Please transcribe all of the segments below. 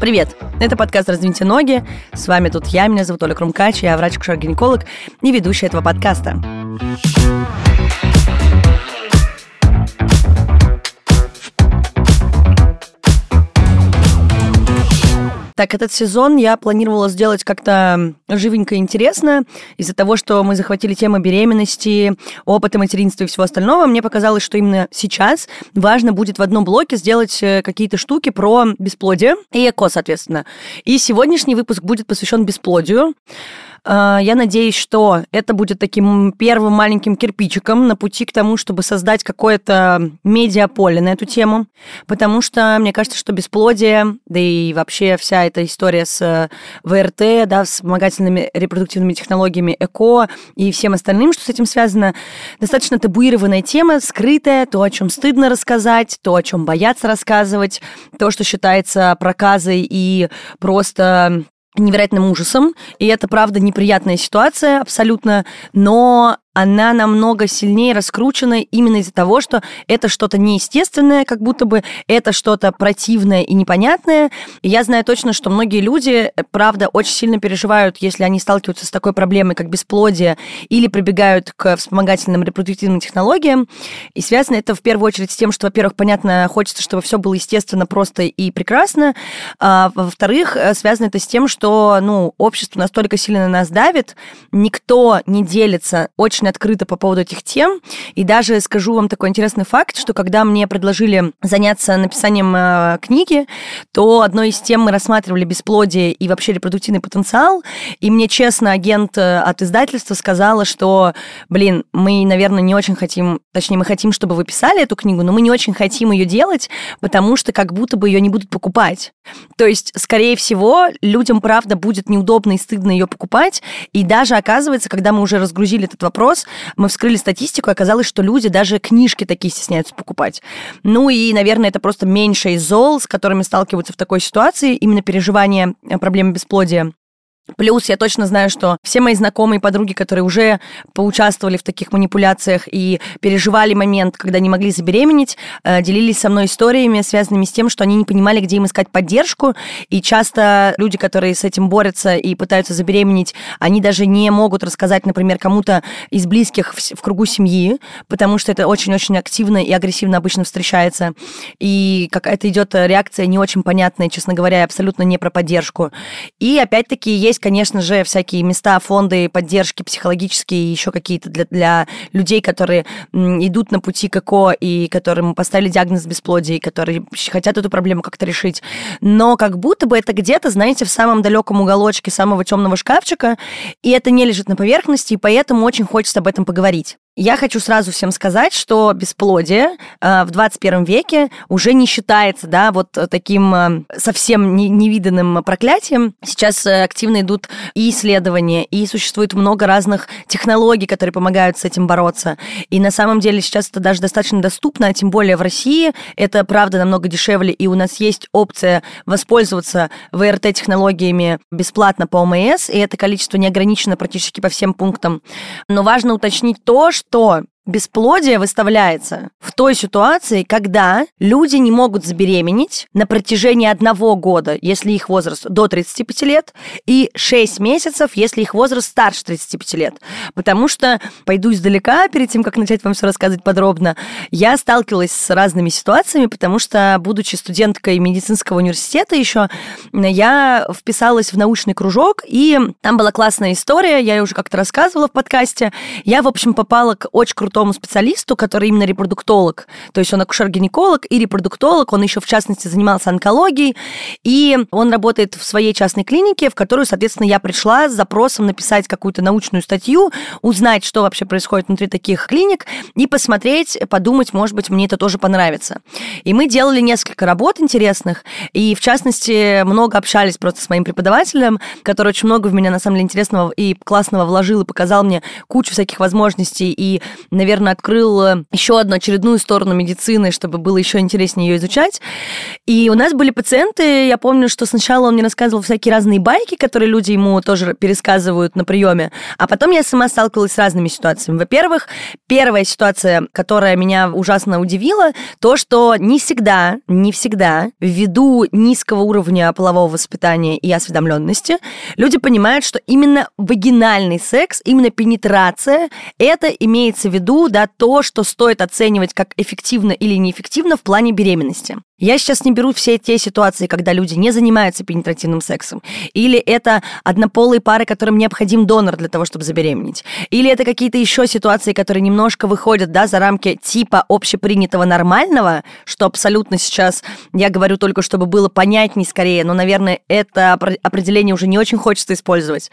Привет! Это подкаст «Раздвиньте ноги». С вами тут я, меня зовут Оля Крумкач, я врач-акушер-гинеколог и ведущая этого подкаста. Так, этот сезон я планировала сделать как-то живенько и интересно. Из-за того, что мы захватили тему беременности, опыта материнства и всего остального, мне показалось, что именно сейчас важно будет в одном блоке сделать э, какие-то штуки про бесплодие и эко, соответственно. И сегодняшний выпуск будет посвящен бесплодию. А, я надеюсь, что это будет таким первым маленьким кирпичиком на пути к тому, чтобы создать какое-то медиаполе на эту тему, потому что мне кажется, что бесплодие, да и вообще вся эта история с э, ВРТ, да, с вспомогательными репродуктивными технологиями ЭКО и всем остальным, что с этим связано, достаточно табуированная тема, скрытая, то, о чем стыдно рассказать, то, о чем боятся рассказывать, то, что считается проказой и просто невероятным ужасом, и это, правда, неприятная ситуация абсолютно, но она намного сильнее раскручена именно из-за того, что это что-то неестественное, как будто бы это что-то противное и непонятное. И я знаю точно, что многие люди, правда, очень сильно переживают, если они сталкиваются с такой проблемой, как бесплодие, или прибегают к вспомогательным репродуктивным технологиям. И связано это в первую очередь с тем, что, во-первых, понятно, хочется, чтобы все было естественно, просто и прекрасно. А, во-вторых, э, связано это с тем, что ну, общество настолько сильно на нас давит, никто не делится очень очень открыта по поводу этих тем. И даже скажу вам такой интересный факт, что когда мне предложили заняться написанием э, книги, то одной из тем мы рассматривали бесплодие и вообще репродуктивный потенциал. И мне честно агент э, от издательства сказала, что, блин, мы, наверное, не очень хотим, точнее, мы хотим, чтобы вы писали эту книгу, но мы не очень хотим ее делать, потому что как будто бы ее не будут покупать. То есть, скорее всего, людям, правда, будет неудобно и стыдно ее покупать. И даже, оказывается, когда мы уже разгрузили этот вопрос, вопрос. Мы вскрыли статистику, и оказалось, что люди даже книжки такие стесняются покупать. Ну и, наверное, это просто меньше из зол, с которыми сталкиваются в такой ситуации, именно переживание э, проблемы бесплодия. Плюс я точно знаю, что все мои знакомые подруги, которые уже поучаствовали в таких манипуляциях и переживали момент, когда не могли забеременеть, э, делились со мной историями, связанными с тем, что они не понимали, где им искать поддержку. И часто люди, которые с этим борются и пытаются забеременеть, они даже не могут рассказать, например, кому-то из близких в кругу семьи, потому что это очень-очень активно и агрессивно обычно встречается. И какая-то идет реакция не очень понятная, честно говоря, абсолютно не про поддержку. И опять-таки есть есть, конечно же, всякие места, фонды поддержки психологические еще какие-то для, для людей, которые идут на пути к ЭКО и которым поставили диагноз бесплодия, и которые хотят эту проблему как-то решить. Но как будто бы это где-то, знаете, в самом далеком уголочке самого темного шкафчика, и это не лежит на поверхности, и поэтому очень хочется об этом поговорить. Я хочу сразу всем сказать, что бесплодие э, в 21 веке уже не считается, да, вот таким э, совсем не, невиданным проклятием. Сейчас э, активно идут и исследования, и существует много разных технологий, которые помогают с этим бороться. И на самом деле сейчас это даже достаточно доступно, а тем более в России это, правда, намного дешевле, и у нас есть опция воспользоваться ВРТ-технологиями бесплатно по ОМС, и это количество не ограничено практически по всем пунктам. Но важно уточнить то, что что Бесплодие выставляется в той ситуации, когда люди не могут забеременеть на протяжении одного года, если их возраст до 35 лет, и 6 месяцев, если их возраст старше 35 лет. Потому что, пойду издалека, перед тем, как начать вам все рассказывать подробно, я сталкивалась с разными ситуациями, потому что, будучи студенткой медицинского университета еще, я вписалась в научный кружок, и там была классная история, я ее уже как-то рассказывала в подкасте. Я, в общем, попала к очень крутому крутому специалисту, который именно репродуктолог. То есть он акушер-гинеколог и репродуктолог, он еще в частности занимался онкологией, и он работает в своей частной клинике, в которую, соответственно, я пришла с запросом написать какую-то научную статью, узнать, что вообще происходит внутри таких клиник, и посмотреть, подумать, может быть, мне это тоже понравится. И мы делали несколько работ интересных, и в частности, много общались просто с моим преподавателем, который очень много в меня, на самом деле, интересного и классного вложил и показал мне кучу всяких возможностей и, наверное, наверное, открыл э, еще одну очередную сторону медицины, чтобы было еще интереснее ее изучать. И у нас были пациенты, я помню, что сначала он мне рассказывал всякие разные байки, которые люди ему тоже пересказывают на приеме, а потом я сама сталкивалась с разными ситуациями. Во-первых, первая ситуация, которая меня ужасно удивила, то, что не всегда, не всегда, ввиду низкого уровня полового воспитания и осведомленности, люди понимают, что именно вагинальный секс, именно пенетрация, это имеется в виду, да, то, что стоит оценивать как эффективно или неэффективно в плане беременности. Я сейчас не беру все те ситуации, когда люди не занимаются пенетративным сексом. Или это однополые пары, которым необходим донор для того, чтобы забеременеть. Или это какие-то еще ситуации, которые немножко выходят да, за рамки типа общепринятого нормального, что абсолютно сейчас, я говорю только, чтобы было понятней скорее, но, наверное, это определение уже не очень хочется использовать.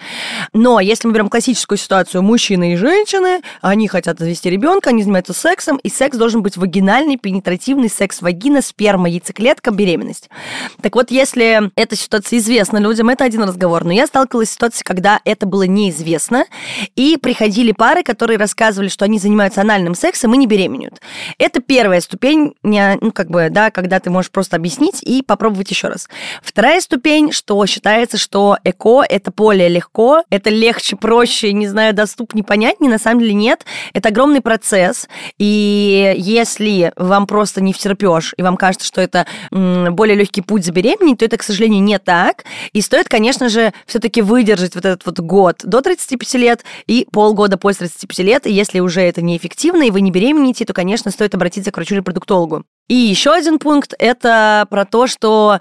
Но если мы берем классическую ситуацию мужчины и женщины, они хотят завести ребенка, они занимаются сексом, и секс должен быть вагинальный, пенетративный секс вагина, сперма, яйцеклетка, беременность. Так вот, если эта ситуация известна людям, это один разговор. Но я сталкивалась с ситуацией, когда это было неизвестно, и приходили пары, которые рассказывали, что они занимаются анальным сексом и не беременеют. Это первая ступень, ну, как бы, да, когда ты можешь просто объяснить и попробовать еще раз. Вторая ступень, что считается, что ЭКО — это более легко, это легче, проще, не знаю, доступнее, понятнее, на самом деле нет. Это огромный процесс, и если вам просто не втерпешь, и вам кажется, что это более легкий путь забеременеть, то это, к сожалению, не так. И стоит, конечно же, все-таки выдержать вот этот вот год до 35 лет и полгода после 35 лет. И если уже это неэффективно, и вы не беременеете, то, конечно, стоит обратиться к врачу-репродуктологу. И еще один пункт – это про то, что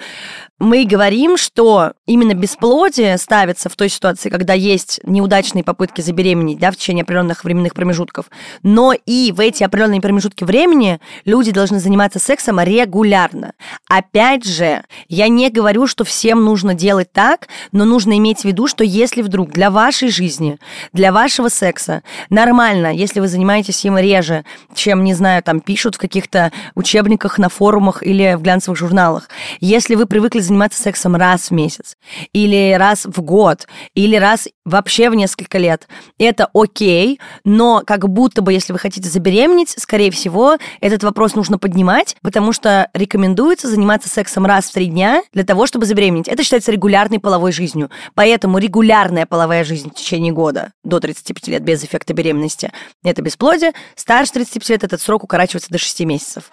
мы говорим, что именно бесплодие ставится в той ситуации, когда есть неудачные попытки забеременеть да, в течение определенных временных промежутков. Но и в эти определенные промежутки времени люди должны заниматься сексом регулярно. Опять же, я не говорю, что всем нужно делать так, но нужно иметь в виду, что если вдруг для вашей жизни, для вашего секса нормально, если вы занимаетесь им реже, чем, не знаю, там пишут в каких-то учебниках, на форумах или в глянцевых журналах, если вы привыкли заниматься сексом раз в месяц, или раз в год, или раз вообще в несколько лет. Это окей, но как будто бы, если вы хотите забеременеть, скорее всего, этот вопрос нужно поднимать, потому что рекомендуется заниматься сексом раз в три дня для того, чтобы забеременеть. Это считается регулярной половой жизнью. Поэтому регулярная половая жизнь в течение года до 35 лет без эффекта беременности – это бесплодие. Старше 35 лет этот срок укорачивается до 6 месяцев.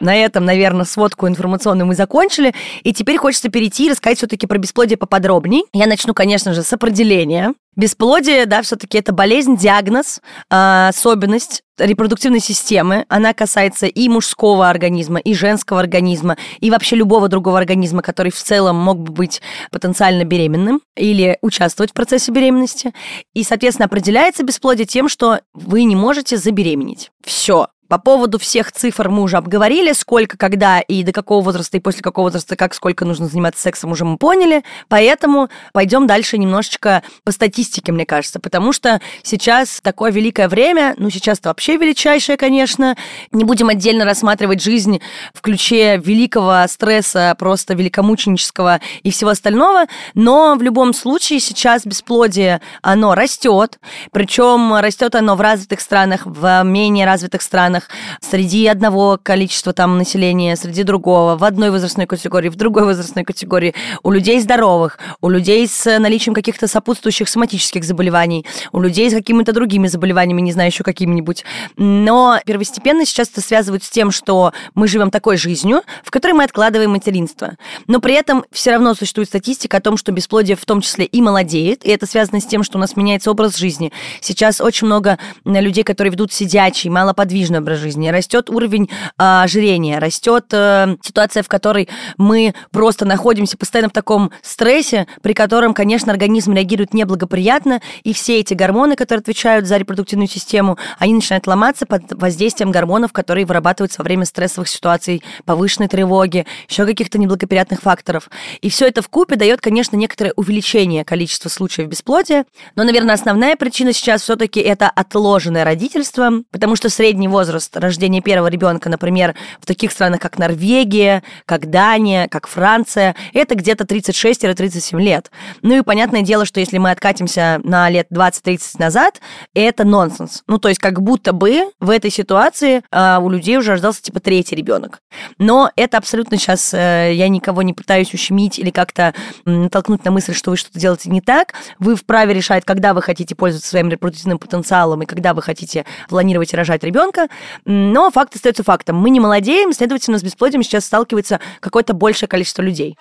На этом, наверное, сводку информационную мы закончили. И теперь хочется перейти и рассказать все-таки про бесплодие поподробней. Я начну, конечно же, с определения. Бесплодие, да, все-таки это болезнь, диагноз, а, особенность репродуктивной системы. Она касается и мужского организма, и женского организма, и вообще любого другого организма, который в целом мог бы быть потенциально беременным или участвовать в процессе беременности. И, соответственно, определяется бесплодие тем, что вы не можете забеременеть. Все. По поводу всех цифр мы уже обговорили, сколько, когда и до какого возраста, и после какого возраста, как, сколько нужно заниматься сексом, уже мы поняли. Поэтому пойдем дальше немножечко по статистике, мне кажется, потому что сейчас такое великое время, ну, сейчас-то вообще величайшее, конечно. Не будем отдельно рассматривать жизнь в ключе великого стресса, просто великомученического и всего остального, но в любом случае сейчас бесплодие, оно растет, причем растет оно в развитых странах, в менее развитых странах, странах, среди одного количества там населения, среди другого, в одной возрастной категории, в другой возрастной категории, у людей здоровых, у людей с наличием каких-то сопутствующих соматических заболеваний, у людей с какими-то другими заболеваниями, не знаю, еще какими-нибудь. Но первостепенно сейчас это связывают с тем, что мы живем такой жизнью, в которой мы откладываем материнство. Но при этом все равно существует статистика о том, что бесплодие в том числе и молодеет, и это связано с тем, что у нас меняется образ жизни. Сейчас очень много людей, которые ведут сидячий, малоподвижный образ жизни, растет уровень а, ожирения, растет а, ситуация, в которой мы просто находимся постоянно в таком стрессе, при котором, конечно, организм реагирует неблагоприятно, и все эти гормоны, которые отвечают за репродуктивную систему, они начинают ломаться под воздействием гормонов, которые вырабатываются во время стрессовых ситуаций, повышенной тревоги, еще каких-то неблагоприятных факторов. И все это в купе дает, конечно, некоторое увеличение количества случаев бесплодия, но, наверное, основная причина сейчас все-таки это отложенное родительство, потому что средний возраст возраст рождения первого ребенка, например, в таких странах, как Норвегия, как Дания, как Франция, это где-то 36-37 лет. Ну и понятное дело, что если мы откатимся на лет 20-30 назад, это нонсенс. Ну, то есть как будто бы в этой ситуации э, у людей уже рождался типа третий ребенок. Но это абсолютно сейчас э, я никого не пытаюсь ущемить или как-то натолкнуть на мысль, что вы что-то делаете не так. Вы вправе решать, когда вы хотите пользоваться своим репродуктивным потенциалом и когда вы хотите планировать рожать ребенка. Но факт остается фактом. Мы не молодеем, следовательно, с бесплодием сейчас сталкивается какое-то большее количество людей.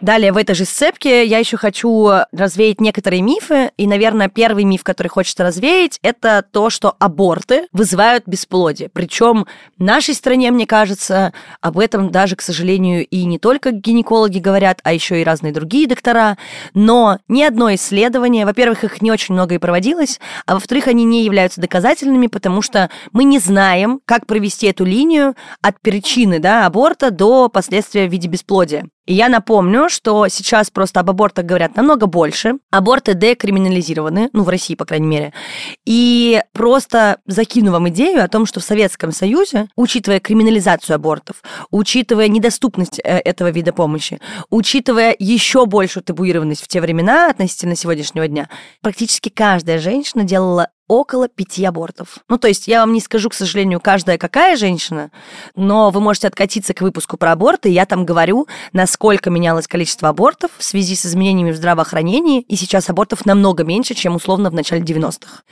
Далее в этой же сцепке я еще хочу развеять некоторые мифы. И, наверное, первый миф, который хочется развеять, это то, что аборты вызывают бесплодие. Причем в нашей стране, мне кажется, об этом даже, к сожалению, и не только гинекологи говорят, а еще и разные другие доктора. Но ни одно исследование, во-первых, их не очень много и проводилось, а во-вторых, они не являются доказательными, потому что мы не знаем, как провести эту линию от причины да, аборта до последствия в виде бесплодия. И я напомню, что сейчас просто об абортах говорят намного больше. Аборты декриминализированы, ну, в России, по крайней мере. И просто закину вам идею о том, что в Советском Союзе, учитывая криминализацию абортов, учитывая недоступность э, этого вида помощи, учитывая еще большую табуированность в те времена относительно сегодняшнего дня, практически каждая женщина делала около пяти абортов. Ну, то есть я вам не скажу, к сожалению, каждая какая женщина, но вы можете откатиться к выпуску про аборты, и я там говорю, насколько менялось количество абортов в связи с изменениями в здравоохранении, и сейчас абортов намного меньше, чем условно в начале 90-х.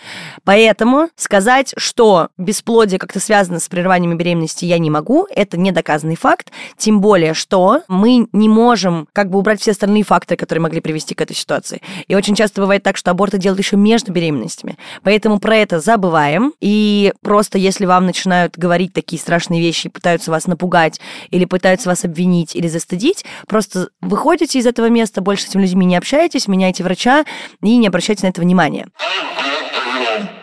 Поэтому сказать, что бесплодие как-то связано с прерыванием беременности, я не могу, это недоказанный факт, тем более, что мы не можем как бы убрать все остальные факторы, которые могли привести к этой ситуации. И очень часто бывает так, что аборты делают еще между беременностями. Поэтому Поэтому про это забываем. И просто если вам начинают говорить такие страшные вещи, пытаются вас напугать или пытаются вас обвинить или застыдить, просто выходите из этого места, больше с этими людьми не общаетесь, меняйте врача и не обращайте на это внимания.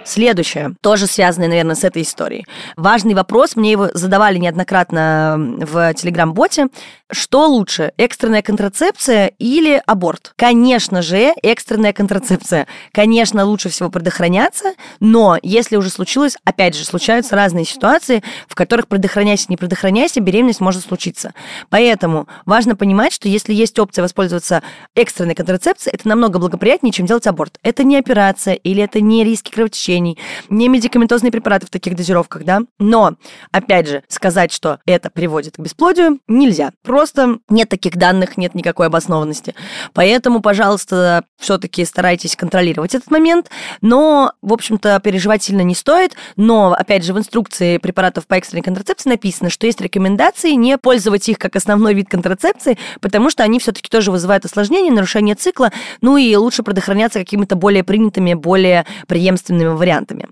Следующее, тоже связанное, наверное, с этой историей. Важный вопрос, мне его задавали неоднократно в Телеграм-боте. Что лучше, экстренная контрацепция или аборт? Конечно же, экстренная контрацепция. Конечно, лучше всего предохраняться, но если уже случилось, опять же, случаются разные ситуации, в которых предохраняйся, не предохраняйся, беременность может случиться. Поэтому важно понимать, что если есть опция воспользоваться экстренной контрацепцией, это намного благоприятнее, чем делать аборт. Это не операция или это не риски кровотечения, лечений, не медикаментозные препараты в таких дозировках, да. Но, опять же, сказать, что это приводит к бесплодию, нельзя. Просто нет таких данных, нет никакой обоснованности. Поэтому, пожалуйста, все-таки старайтесь контролировать этот момент. Но, в общем-то, переживать сильно не стоит. Но, опять же, в инструкции препаратов по экстренной контрацепции написано, что есть рекомендации не пользовать их как основной вид контрацепции, потому что они все-таки тоже вызывают осложнения, нарушение цикла, ну и лучше предохраняться какими-то более принятыми, более преемственными вариантами.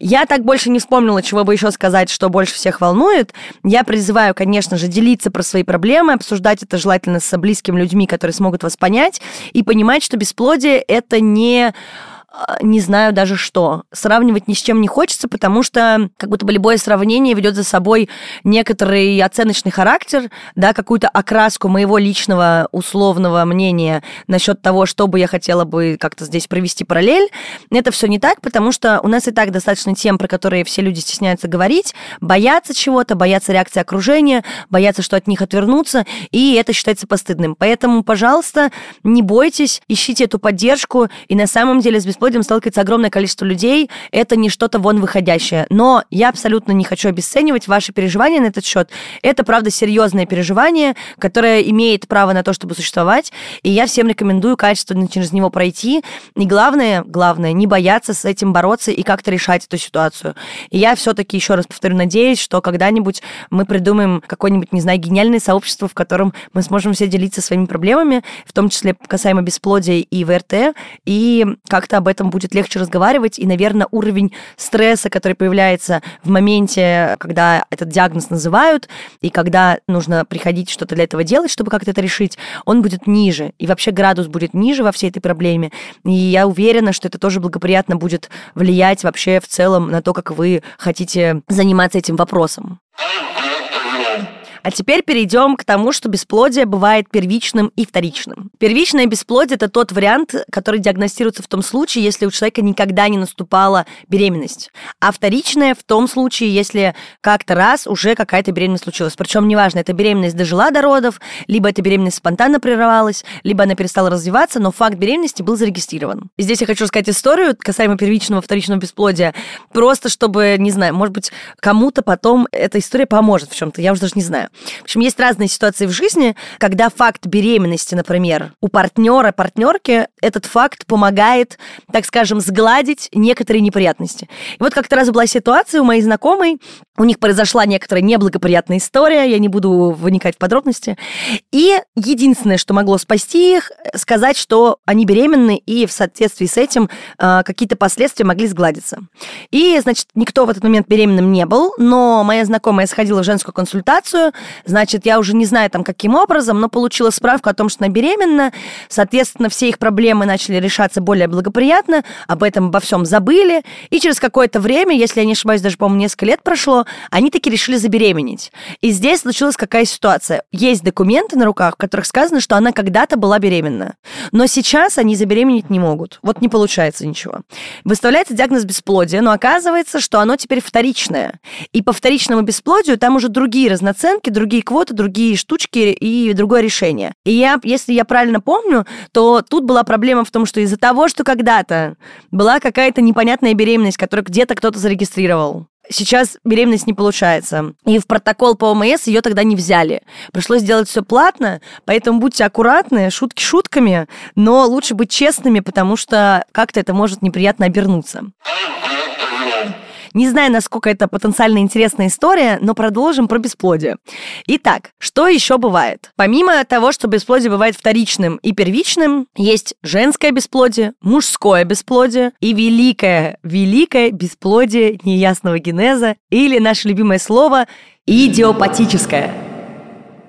Я так больше не вспомнила, чего бы еще сказать, что больше всех волнует. Я призываю, конечно же, делиться про свои проблемы, обсуждать это желательно с близкими людьми, которые смогут вас понять, и понимать, что бесплодие — это не не знаю даже что. Сравнивать ни с чем не хочется, потому что как будто бы любое сравнение ведет за собой некоторый оценочный характер, да, какую-то окраску моего личного условного мнения насчет того, что бы я хотела бы как-то здесь провести параллель. Это все не так, потому что у нас и так достаточно тем, про которые все люди стесняются говорить, боятся чего-то, боятся реакции окружения, боятся, что от них отвернутся, и это считается постыдным. Поэтому, пожалуйста, не бойтесь, ищите эту поддержку, и на самом деле с бесплодием сталкивается огромное количество людей, это не что-то вон выходящее. Но я абсолютно не хочу обесценивать ваши переживания на этот счет. Это, правда, серьезное переживание, которое имеет право на то, чтобы существовать, и я всем рекомендую качественно через него пройти. И главное, главное, не бояться с этим бороться и как-то решать эту ситуацию. И я все-таки, еще раз повторю, надеюсь, что когда-нибудь мы придумаем какое-нибудь, не знаю, гениальное сообщество, в котором мы сможем все делиться своими проблемами, в том числе касаемо бесплодия и ВРТ, и как-то об этом будет легче разговаривать, и, наверное, уровень стресса, который появляется в моменте, когда этот диагноз называют, и когда нужно приходить что-то для этого делать, чтобы как-то это решить, он будет ниже, и вообще градус будет ниже во всей этой проблеме. И я уверена, что это тоже благоприятно будет влиять вообще в целом на то, как вы хотите заниматься этим вопросом. А теперь перейдем к тому, что бесплодие бывает первичным и вторичным. Первичное бесплодие – это тот вариант, который диагностируется в том случае, если у человека никогда не наступала беременность. А вторичное в том случае, если как-то раз уже какая-то беременность случилась. Причем неважно, это беременность дожила до родов, либо эта беременность спонтанно прерывалась, либо она перестала развиваться, но факт беременности был зарегистрирован. И здесь я хочу рассказать историю касаемо первичного, вторичного бесплодия, просто чтобы, не знаю, может быть, кому-то потом эта история поможет в чем-то, я уже даже не знаю. В общем, есть разные ситуации в жизни, когда факт беременности, например, у партнера, партнерки, этот факт помогает, так скажем, сгладить некоторые неприятности. И вот как-то раз была ситуация у моей знакомой, у них произошла некоторая неблагоприятная история, я не буду вникать в подробности. И единственное, что могло спасти их, сказать, что они беременны, и в соответствии с этим э, какие-то последствия могли сгладиться. И, значит, никто в этот момент беременным не был, но моя знакомая сходила в женскую консультацию, значит, я уже не знаю там каким образом, но получила справку о том, что она беременна, соответственно, все их проблемы начали решаться более благоприятно, об этом обо всем забыли, и через какое-то время, если я не ошибаюсь, даже, по-моему, несколько лет прошло, они таки решили забеременеть. И здесь случилась какая ситуация. Есть документы на руках, в которых сказано, что она когда-то была беременна. Но сейчас они забеременеть не могут. Вот не получается ничего. Выставляется диагноз бесплодия, но оказывается, что оно теперь вторичное. И по вторичному бесплодию там уже другие разноценки, другие квоты, другие штучки и другое решение. И я, если я правильно помню, то тут была проблема в том, что из-за того, что когда-то была какая-то непонятная беременность, которую где-то кто-то зарегистрировал, Сейчас беременность не получается. И в протокол по ОМС ее тогда не взяли. Пришлось сделать все платно, поэтому будьте аккуратны, шутки шутками, но лучше быть честными, потому что как-то это может неприятно обернуться. Не знаю, насколько это потенциально интересная история, но продолжим про бесплодие. Итак, что еще бывает? Помимо того, что бесплодие бывает вторичным и первичным, есть женское бесплодие, мужское бесплодие и великое, великое бесплодие неясного генеза или наше любимое слово идиопатическое.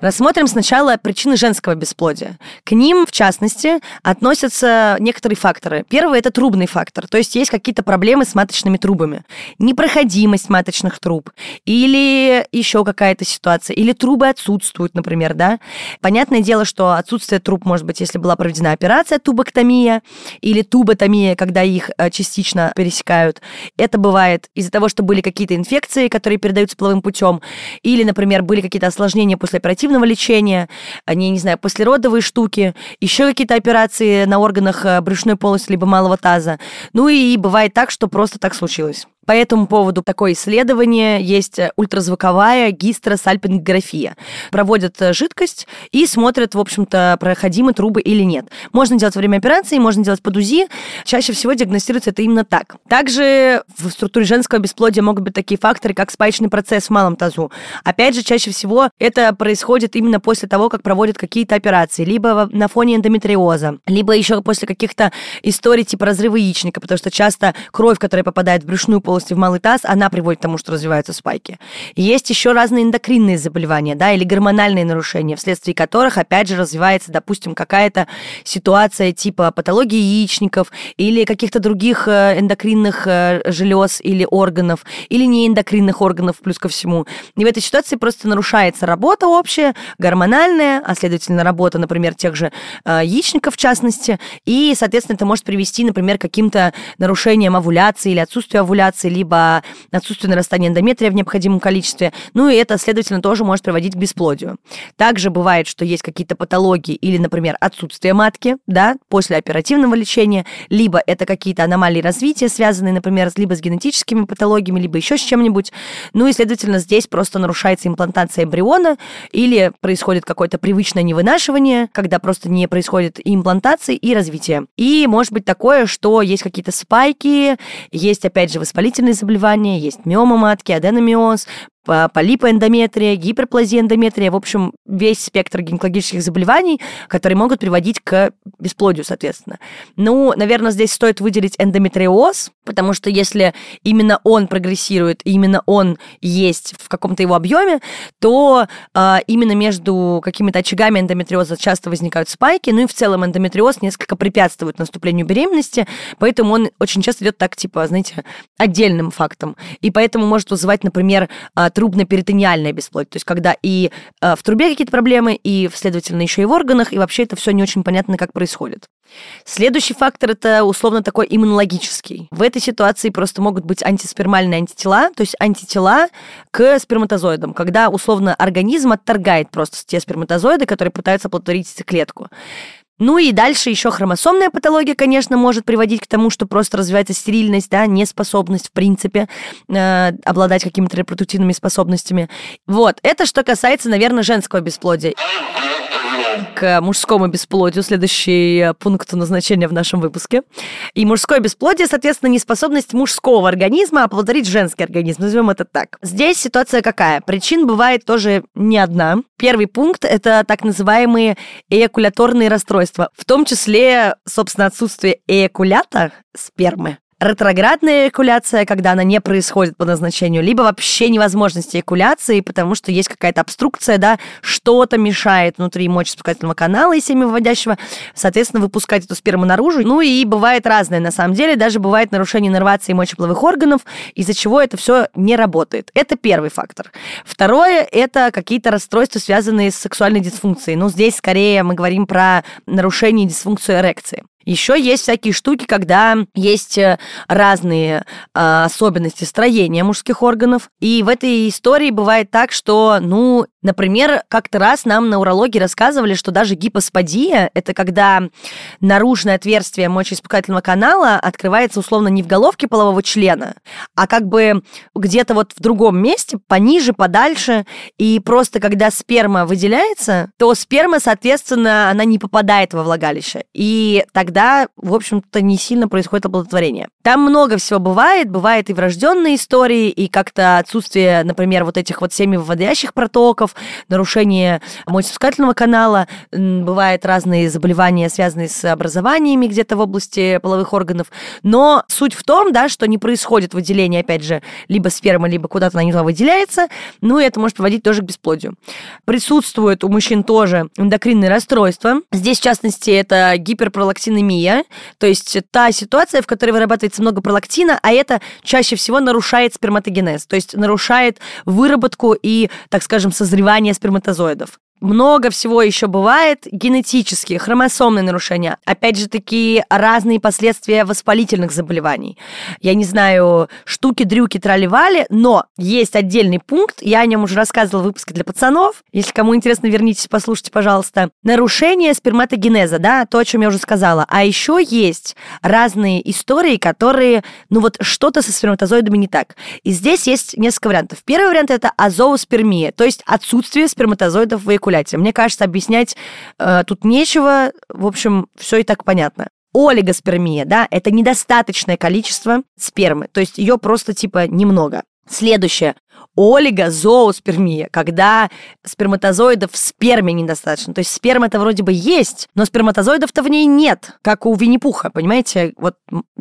Рассмотрим сначала причины женского бесплодия. К ним, в частности, относятся некоторые факторы. Первый – это трубный фактор, то есть есть какие-то проблемы с маточными трубами. Непроходимость маточных труб или еще какая-то ситуация, или трубы отсутствуют, например, да. Понятное дело, что отсутствие труб может быть, если была проведена операция, тубоктомия, или туботомия, когда их э, частично пересекают. Это бывает из-за того, что были какие-то инфекции, которые передаются половым путем, или, например, были какие-то осложнения после оперативного паллиативного лечения, они, не знаю, послеродовые штуки, еще какие-то операции на органах э, брюшной полости либо малого таза. Ну и бывает так, что просто так случилось. По этому поводу такое исследование есть э, ультразвуковая гистросальпингография. Проводят э, жидкость и смотрят, в общем-то, проходимы трубы или нет. Можно делать во время операции, можно делать под УЗИ. Чаще всего диагностируется это именно так. Также в структуре женского бесплодия могут быть такие факторы, как спаечный процесс в малом тазу. Опять же, чаще всего это происходит именно после того, как проводят какие-то операции, либо на фоне эндометриоза, либо еще после каких-то историй типа разрыва яичника, потому что часто кровь, которая попадает в брюшную полость, полости в малый таз, она приводит к тому, что развиваются спайки. Есть еще разные эндокринные заболевания, да, или гормональные нарушения, вследствие которых, опять же, развивается, допустим, какая-то ситуация типа патологии яичников или каких-то других э, эндокринных э, желез или органов, или неэндокринных органов, плюс ко всему. И в этой ситуации просто нарушается работа общая, гормональная, а следовательно, работа, например, тех же э, яичников в частности, и, соответственно, это может привести, например, к каким-то нарушениям овуляции или отсутствию овуляции, либо отсутствие нарастания эндометрия в необходимом количестве. Ну и это, следовательно, тоже может приводить к бесплодию. Также бывает, что есть какие-то патологии или, например, отсутствие матки, да, после оперативного лечения, либо это какие-то аномалии развития, связанные, например, либо с генетическими патологиями, либо еще с чем-нибудь. Ну и, следовательно, здесь просто нарушается имплантация эмбриона или происходит какое-то привычное невынашивание, когда просто не происходит и имплантации, и развития. И может быть такое, что есть какие-то спайки, есть, опять же, воспалительные воспалительные заболевания, есть миома матки, аденомиоз, полипоэндометрия, гиперплазия эндометрия, в общем, весь спектр гинекологических заболеваний, которые могут приводить к бесплодию, соответственно. Ну, наверное, здесь стоит выделить эндометриоз, потому что если именно он прогрессирует, именно он есть в каком-то его объеме, то э, именно между какими-то очагами эндометриоза часто возникают спайки, ну и в целом эндометриоз несколько препятствует наступлению беременности, поэтому он очень часто идет так, типа, знаете, отдельным фактом. И поэтому может вызывать, например, трубно-перитониальное бесплодие, то есть когда и э, в трубе какие-то проблемы, и, следовательно, еще и в органах, и вообще это все не очень понятно, как происходит. Следующий фактор это условно такой иммунологический. В этой ситуации просто могут быть антиспермальные антитела, то есть антитела к сперматозоидам, когда условно организм отторгает просто те сперматозоиды, которые пытаются оплодотворить клетку. Ну и дальше еще хромосомная патология, конечно, может приводить к тому, что просто развивается стерильность, да, неспособность, в принципе, э, обладать какими-то репродуктивными способностями. Вот, это что касается, наверное, женского бесплодия к мужскому бесплодию, следующий э, пункт назначения в нашем выпуске. И мужское бесплодие, соответственно, неспособность мужского организма оплодотворить женский организм, назовем это так. Здесь ситуация какая? Причин бывает тоже не одна. Первый пункт – это так называемые эякуляторные расстройства, в том числе, собственно, отсутствие эякулята спермы ретроградная эякуляция, когда она не происходит по назначению, либо вообще невозможность эякуляции, потому что есть какая-то обструкция, да, что-то мешает внутри мочеиспускательного канала и семявыводящего, соответственно, выпускать эту сперму наружу. Ну и бывает разное, на самом деле, даже бывает нарушение иннервации мочеполовых органов, из-за чего это все не работает. Это первый фактор. Второе – это какие-то расстройства, связанные с сексуальной дисфункцией. Ну, здесь скорее мы говорим про нарушение дисфункции эрекции. Еще есть всякие штуки, когда есть э, разные э, особенности строения мужских органов. И в этой истории бывает так, что, ну, например, как-то раз нам на урологии рассказывали, что даже гипосподия – это когда наружное отверстие мочеиспускательного канала открывается условно не в головке полового члена, а как бы где-то вот в другом месте, пониже, подальше. И просто когда сперма выделяется, то сперма, соответственно, она не попадает во влагалище. И тогда в общем-то, не сильно происходит оплодотворение. Там много всего бывает. Бывает и врожденные истории, и как-то отсутствие, например, вот этих вот семивыводящих протоков, нарушение мочеиспускательного канала. Бывают разные заболевания, связанные с образованиями где-то в области половых органов. Но суть в том, да, что не происходит выделение, опять же, либо сперма, либо куда-то она не туда выделяется. Ну, и это может приводить тоже к бесплодию. Присутствует у мужчин тоже эндокринные расстройства. Здесь, в частности, это гиперпролактин гипогаллемия, то есть та ситуация, в которой вырабатывается много пролактина, а это чаще всего нарушает сперматогенез, то есть нарушает выработку и, так скажем, созревание сперматозоидов. Много всего еще бывает. Генетические, хромосомные нарушения. Опять же, такие разные последствия воспалительных заболеваний. Я не знаю, штуки, дрюки, трали-вали, но есть отдельный пункт. Я о нем уже рассказывала в выпуске для пацанов. Если кому интересно, вернитесь, послушайте, пожалуйста. Нарушение сперматогенеза, да, то, о чем я уже сказала. А еще есть разные истории, которые, ну вот, что-то со сперматозоидами не так. И здесь есть несколько вариантов. Первый вариант – это азооспермия, то есть отсутствие сперматозоидов в эякуляции эякуляте. Мне кажется, объяснять э, тут нечего. В общем, все и так понятно. Олигоспермия, да, это недостаточное количество спермы, то есть ее просто типа немного. Следующее. Олигозооспермия, когда сперматозоидов в сперме недостаточно. То есть сперма это вроде бы есть, но сперматозоидов-то в ней нет, как у Винни-Пуха, понимаете? Вот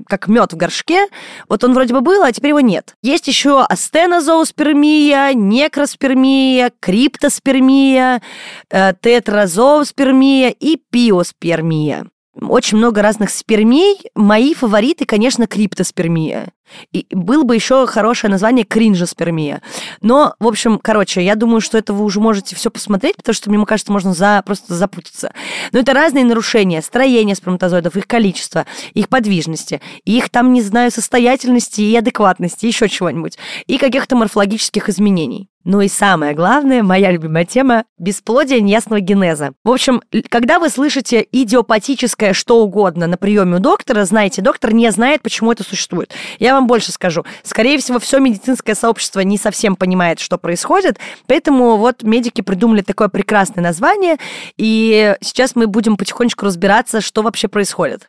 как мед в горшке, вот он вроде бы был, а теперь его нет. Есть еще астенозооспермия, некроспермия, криптоспермия, э, тетразооспермия и пиоспермия очень много разных спермий. Мои фавориты, конечно, криптоспермия. И было бы еще хорошее название кринжеспермия. Но, в общем, короче, я думаю, что это вы уже можете все посмотреть, потому что, мне кажется, можно за, просто запутаться. Но это разные нарушения строения сперматозоидов, их количества, их подвижности, их там, не знаю, состоятельности и адекватности, еще чего-нибудь, и каких-то морфологических изменений. Ну и самое главное, моя любимая тема – бесплодие неясного генеза. В общем, когда вы слышите идиопатическое что угодно на приеме у доктора, знаете, доктор не знает, почему это существует. Я вам больше скажу. Скорее всего, все медицинское сообщество не совсем понимает, что происходит, поэтому вот медики придумали такое прекрасное название, и сейчас мы будем потихонечку разбираться, что вообще происходит.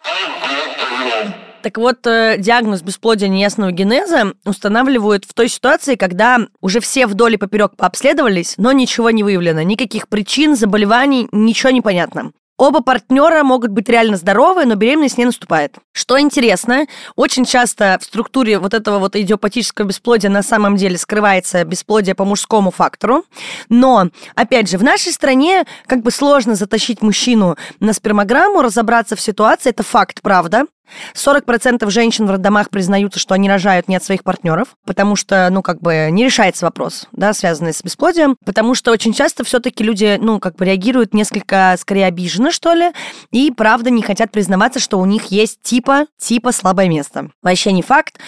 Так вот, э, диагноз бесплодия неясного генеза устанавливают в той ситуации, когда уже все вдоль и поперек пообследовались, но ничего не выявлено, никаких причин, заболеваний, ничего не понятно. Оба партнера могут быть реально здоровы, но беременность не наступает. Что интересно, очень часто в структуре вот этого вот идиопатического бесплодия на самом деле скрывается бесплодие по мужскому фактору. Но, опять же, в нашей стране как бы сложно затащить мужчину на спермограмму, разобраться в ситуации, это факт, правда. 40% женщин в роддомах признаются, что они рожают не от своих партнеров, потому что, ну, как бы не решается вопрос, да, связанный с бесплодием, потому что очень часто все-таки люди, ну, как бы реагируют несколько, скорее, обиженно, что ли, и, правда, не хотят признаваться, что у них есть типа, типа слабое место. Вообще не факт.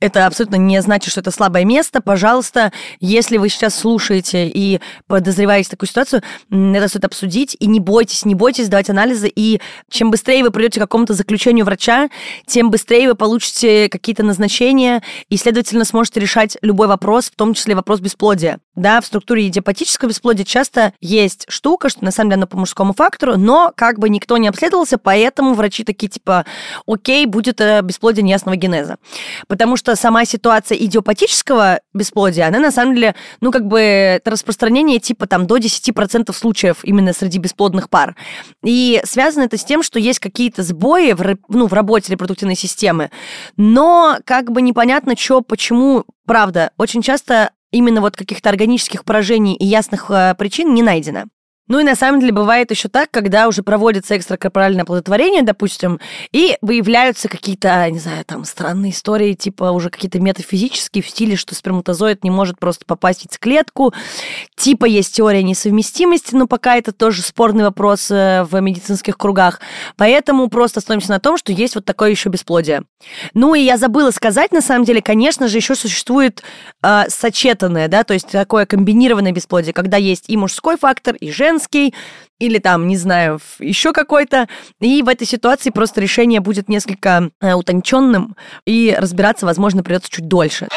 Это абсолютно не значит, что это слабое место. Пожалуйста, если вы сейчас слушаете и подозреваете такую ситуацию, это стоит обсудить. И не бойтесь, не бойтесь давать анализы. И чем быстрее вы придете к какому-то заключению врача, тем быстрее вы получите какие-то назначения и, следовательно, сможете решать любой вопрос, в том числе вопрос бесплодия. Да, в структуре идиопатического бесплодия часто есть штука, что на самом деле она по мужскому фактору, но как бы никто не обследовался, поэтому врачи такие типа, окей, будет э, бесплодие неясного генеза. Потому что сама ситуация идиопатического бесплодия, она на самом деле, ну как бы это распространение типа там до 10% случаев именно среди бесплодных пар. И связано это с тем, что есть какие-то сбои в, ну, в работе репродуктивной системы, но как бы непонятно, что, почему, правда, очень часто именно вот каких-то органических поражений и ясных э, причин не найдено. Ну и на самом деле бывает еще так, когда уже проводится экстракорпоральное оплодотворение, допустим, и выявляются какие-то, не знаю, там странные истории, типа уже какие-то метафизические в стиле, что сперматозоид не может просто попасть в яйцеклетку, типа есть теория несовместимости, но пока это тоже спорный вопрос э, в медицинских кругах. Поэтому просто остановимся на том, что есть вот такое еще бесплодие. Ну и я забыла сказать, на самом деле, конечно же, еще существует э, сочетанное, да, то есть такое комбинированное бесплодие, когда есть и мужской фактор, и женский, женский, или там, не знаю, еще какой-то. И в этой ситуации просто решение будет несколько э, утонченным, и разбираться, возможно, придется чуть дольше.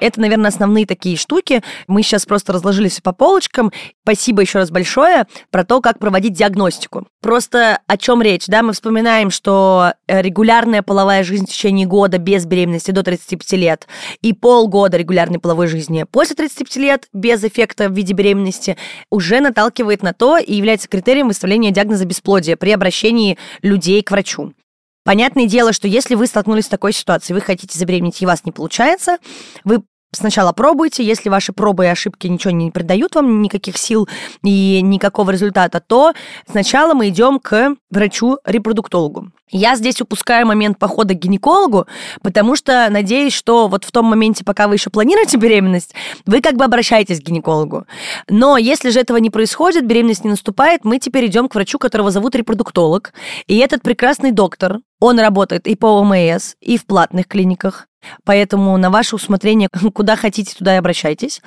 Это, наверное, основные такие штуки. Мы сейчас просто разложили все по полочкам. Спасибо еще раз большое про то, как проводить диагностику. Просто о чем речь, да, мы вспоминаем, что э, регулярная половая жизнь в течение года без беременности до 35 лет и полгода регулярной половой жизни после 35 лет без эффекта в виде беременности уже наталкивает на то и является критерием выставления диагноза бесплодия при обращении людей к врачу. Понятное дело, что если вы столкнулись с такой ситуацией, вы хотите забеременеть, и у вас не получается, вы Сначала пробуйте, если ваши пробы и ошибки ничего не придают вам, никаких сил и никакого результата, то сначала мы идем к врачу-репродуктологу. Я здесь упускаю момент похода к гинекологу, потому что надеюсь, что вот в том моменте, пока вы еще планируете беременность, вы как бы обращаетесь к гинекологу. Но если же этого не происходит, беременность не наступает, мы теперь идем к врачу, которого зовут репродуктолог. И этот прекрасный доктор, он работает и по ОМС, и в платных клиниках. Поэтому на ваше усмотрение, куда хотите, туда и обращайтесь.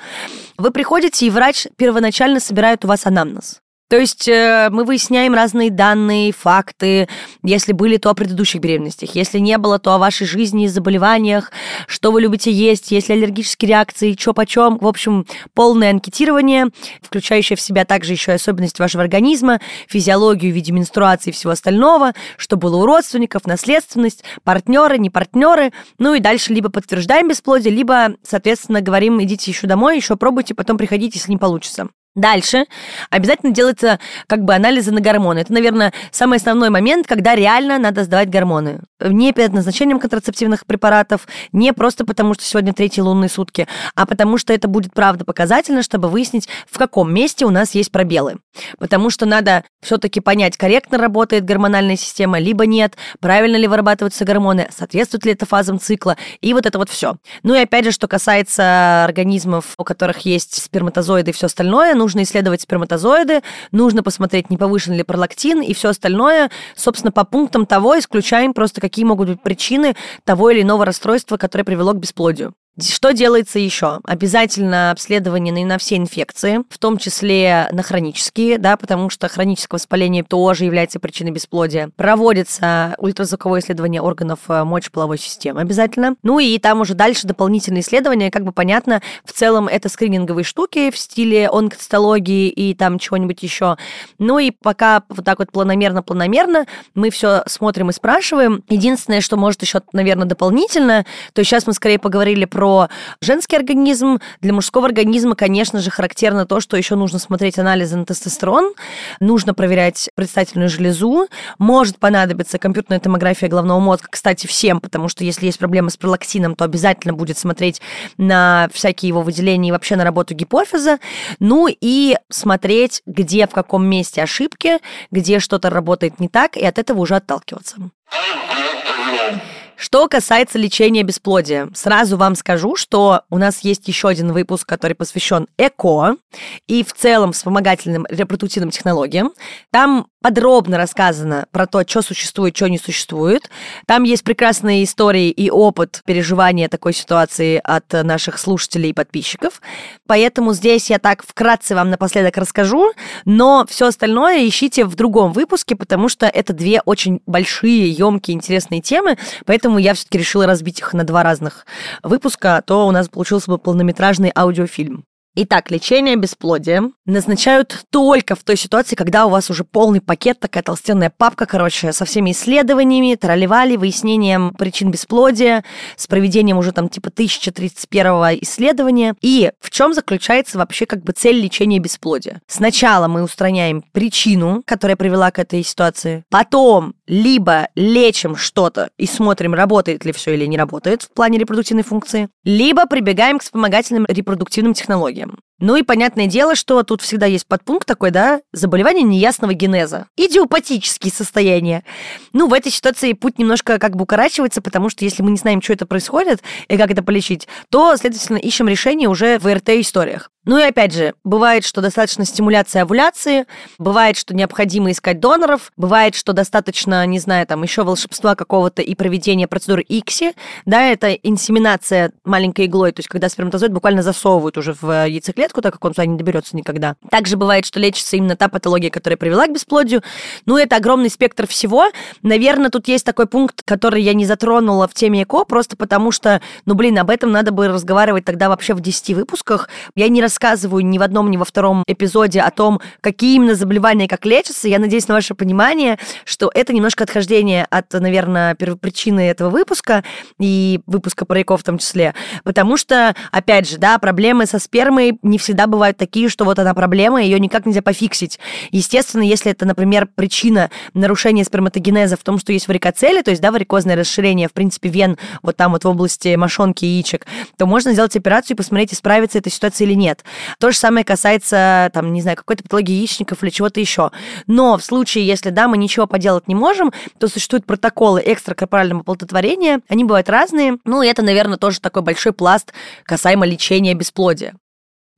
Вы приходите, и врач первоначально собирает у вас анамнез. То есть э, мы выясняем разные данные, факты, если были, то о предыдущих беременностях, если не было, то о вашей жизни заболеваниях, что вы любите есть, есть ли аллергические реакции, что почем. В общем, полное анкетирование, включающее в себя также еще и особенности вашего организма, физиологию в виде менструации и всего остального, что было у родственников, наследственность, партнеры, не партнеры. Ну и дальше либо подтверждаем бесплодие, либо, соответственно, говорим, идите еще домой, еще пробуйте, потом приходите, если не получится. Дальше обязательно делается как бы анализы на гормоны. Это, наверное, самый основной момент, когда реально надо сдавать гормоны. Не перед назначением контрацептивных препаратов, не просто потому, что сегодня третьи лунные сутки, а потому что это будет правда показательно, чтобы выяснить, в каком месте у нас есть пробелы. Потому что надо все-таки понять, корректно работает гормональная система, либо нет, правильно ли вырабатываются гормоны, соответствует ли это фазам цикла, и вот это вот все. Ну и опять же, что касается организмов, у которых есть сперматозоиды и все остальное, ну нужно исследовать сперматозоиды, нужно посмотреть, не повышен ли пролактин и все остальное. Собственно, по пунктам того исключаем просто, какие могут быть причины того или иного расстройства, которое привело к бесплодию. Что делается еще? Обязательно обследование на все инфекции, в том числе на хронические, да, потому что хроническое воспаление тоже является причиной бесплодия. Проводится ультразвуковое исследование органов э, мочеполовой системы обязательно. Ну и там уже дальше дополнительные исследования, как бы понятно, в целом это скрининговые штуки в стиле онкоцитологии и там чего-нибудь еще. Ну и пока вот так вот планомерно-планомерно мы все смотрим и спрашиваем. Единственное, что может еще, наверное, дополнительно, то сейчас мы скорее поговорили про про женский организм. Для мужского организма, конечно же, характерно то, что еще нужно смотреть анализы на тестостерон, нужно проверять предстательную железу, может понадобиться компьютерная томография головного мозга, кстати, всем, потому что если есть проблемы с пролактином, то обязательно будет смотреть на всякие его выделения и вообще на работу гипофиза. Ну и смотреть, где, в каком месте ошибки, где что-то работает не так, и от этого уже отталкиваться. Что касается лечения бесплодия, сразу вам скажу, что у нас есть еще один выпуск, который посвящен ЭКО и в целом вспомогательным репродуктивным технологиям. Там подробно рассказано про то, что существует, что не существует. Там есть прекрасные истории и опыт переживания такой ситуации от наших слушателей и подписчиков. Поэтому здесь я так вкратце вам напоследок расскажу, но все остальное ищите в другом выпуске, потому что это две очень большие, емкие, интересные темы, поэтому я все-таки решила разбить их на два разных выпуска, а то у нас получился бы полнометражный аудиофильм. Итак, лечение бесплодия назначают только в той ситуации, когда у вас уже полный пакет, такая толстенная папка, короче, со всеми исследованиями, тролливали, выяснением причин бесплодия, с проведением уже там типа 1031 исследования. И в чем заключается вообще как бы цель лечения бесплодия? Сначала мы устраняем причину, которая привела к этой ситуации, потом либо лечим что-то и смотрим, работает ли все или не работает в плане репродуктивной функции, либо прибегаем к вспомогательным репродуктивным технологиям. Ну и понятное дело, что тут всегда есть подпункт такой, да, заболевание неясного генеза. Идиопатические состояния. Ну, в этой ситуации путь немножко как бы укорачивается, потому что если мы не знаем, что это происходит и как это полечить, то, следовательно, ищем решение уже в РТ-историях. Ну и опять же, бывает, что достаточно стимуляции овуляции, бывает, что необходимо искать доноров, бывает, что достаточно, не знаю, там еще волшебства какого-то и проведения процедуры ИКСИ, да, это инсеминация маленькой иглой, то есть когда сперматозоид буквально засовывают уже в яйцеклетку, так как он туда не доберется никогда. Также бывает, что лечится именно та патология, которая привела к бесплодию. Ну, это огромный спектр всего. Наверное, тут есть такой пункт, который я не затронула в теме ЭКО, просто потому что, ну, блин, об этом надо бы разговаривать тогда вообще в 10 выпусках. Я не рас рассказываю ни в одном, ни во втором эпизоде о том, какие именно заболевания как лечатся. Я надеюсь на ваше понимание, что это немножко отхождение от, наверное, первопричины этого выпуска и выпуска про в том числе. Потому что, опять же, да, проблемы со спермой не всегда бывают такие, что вот она проблема, ее никак нельзя пофиксить. Естественно, если это, например, причина нарушения сперматогенеза в том, что есть варикоцели, то есть, да, варикозное расширение, в принципе, вен вот там вот в области мошонки и яичек, то можно сделать операцию и посмотреть, исправится эта ситуация или нет. То же самое касается, там, не знаю, какой-то патологии яичников или чего-то еще. Но в случае, если, да, мы ничего поделать не можем, то существуют протоколы экстракорпорального оплодотворения. Они бывают разные. Ну, и это, наверное, тоже такой большой пласт касаемо лечения бесплодия.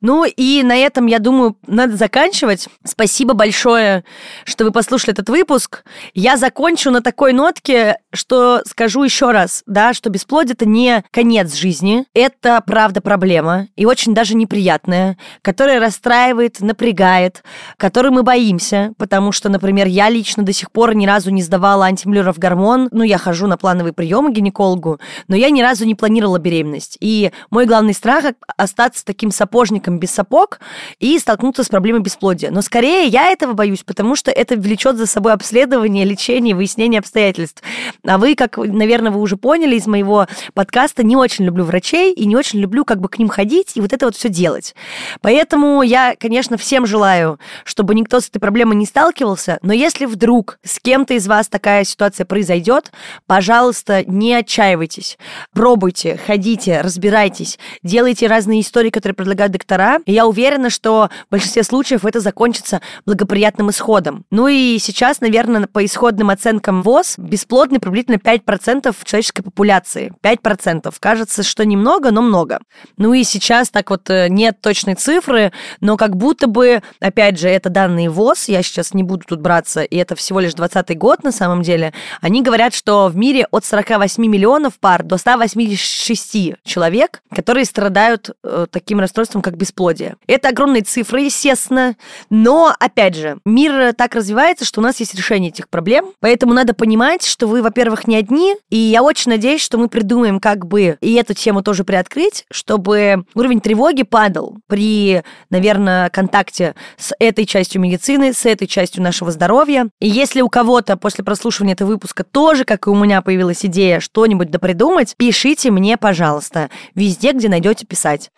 Ну и на этом, я думаю, надо заканчивать. Спасибо большое, что вы послушали этот выпуск. Я закончу на такой нотке, что скажу еще раз, да, что бесплодие это не конец жизни, это правда проблема и очень даже неприятная, которая расстраивает, напрягает, которой мы боимся, потому что, например, я лично до сих пор ни разу не сдавала антимюллеров гормон, ну я хожу на плановый прием к гинекологу, но я ни разу не планировала беременность. И мой главный страх остаться таким сапожником человеком без сапог и столкнуться с проблемой бесплодия. Но скорее я этого боюсь, потому что это влечет за собой обследование, лечение, выяснение обстоятельств. А вы, как, наверное, вы уже поняли из моего подкаста, не очень люблю врачей и не очень люблю как бы к ним ходить и вот это вот все делать. Поэтому я, конечно, всем желаю, чтобы никто с этой проблемой не сталкивался, но если вдруг с кем-то из вас такая ситуация произойдет, пожалуйста, не отчаивайтесь. Пробуйте, ходите, разбирайтесь, делайте разные истории, которые предлагают доктора, доктора, и я уверена, что в большинстве случаев это закончится благоприятным исходом. Ну и сейчас, наверное, по исходным оценкам ВОЗ бесплодны приблизительно 5% человеческой популяции. 5%. Кажется, что немного, но много. Ну и сейчас так вот э, нет точной цифры, но как будто бы, опять же, это данные ВОЗ, я сейчас не буду тут браться, и это всего лишь 20 год на самом деле, они говорят, что в мире от 48 миллионов пар до 186 человек, которые страдают э, таким расстройством, как бесплодие бесплодия. Это огромные цифры, естественно, но, опять же, мир так развивается, что у нас есть решение этих проблем, поэтому надо понимать, что вы, во-первых, не одни, и я очень надеюсь, что мы придумаем, как бы и эту тему тоже приоткрыть, чтобы уровень тревоги падал при, наверное, контакте с этой частью медицины, с этой частью нашего здоровья. И если у кого-то после прослушивания этого выпуска тоже, как и у меня, появилась идея что-нибудь допридумать, пишите мне, пожалуйста, везде, где найдете писать.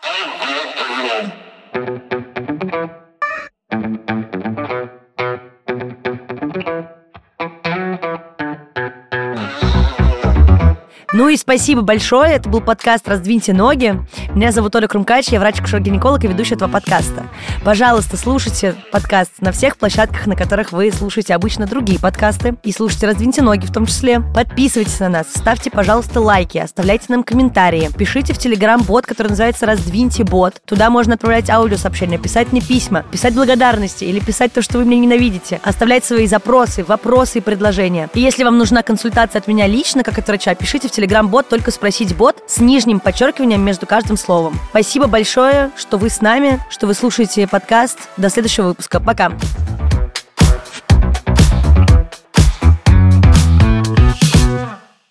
Thank you. Ну и спасибо большое. Это был подкаст «Раздвиньте ноги». Меня зовут Оля Крумкач, я врач-акушер-гинеколог и ведущая этого подкаста. Пожалуйста, слушайте подкаст на всех площадках, на которых вы слушаете обычно другие подкасты. И слушайте «Раздвиньте ноги» в том числе. Подписывайтесь на нас, ставьте, пожалуйста, лайки, оставляйте нам комментарии. Пишите в Телеграм-бот, который называется «Раздвиньте бот». Туда можно отправлять аудиосообщения, писать мне письма, писать благодарности или писать то, что вы меня ненавидите. Оставлять свои запросы, вопросы и предложения. И если вам нужна консультация от меня лично, как от врача, пишите в Телеграм-бот, только спросить бот с нижним подчеркиванием между каждым словом. Спасибо большое, что вы с нами, что вы слушаете подкаст. До следующего выпуска. Пока.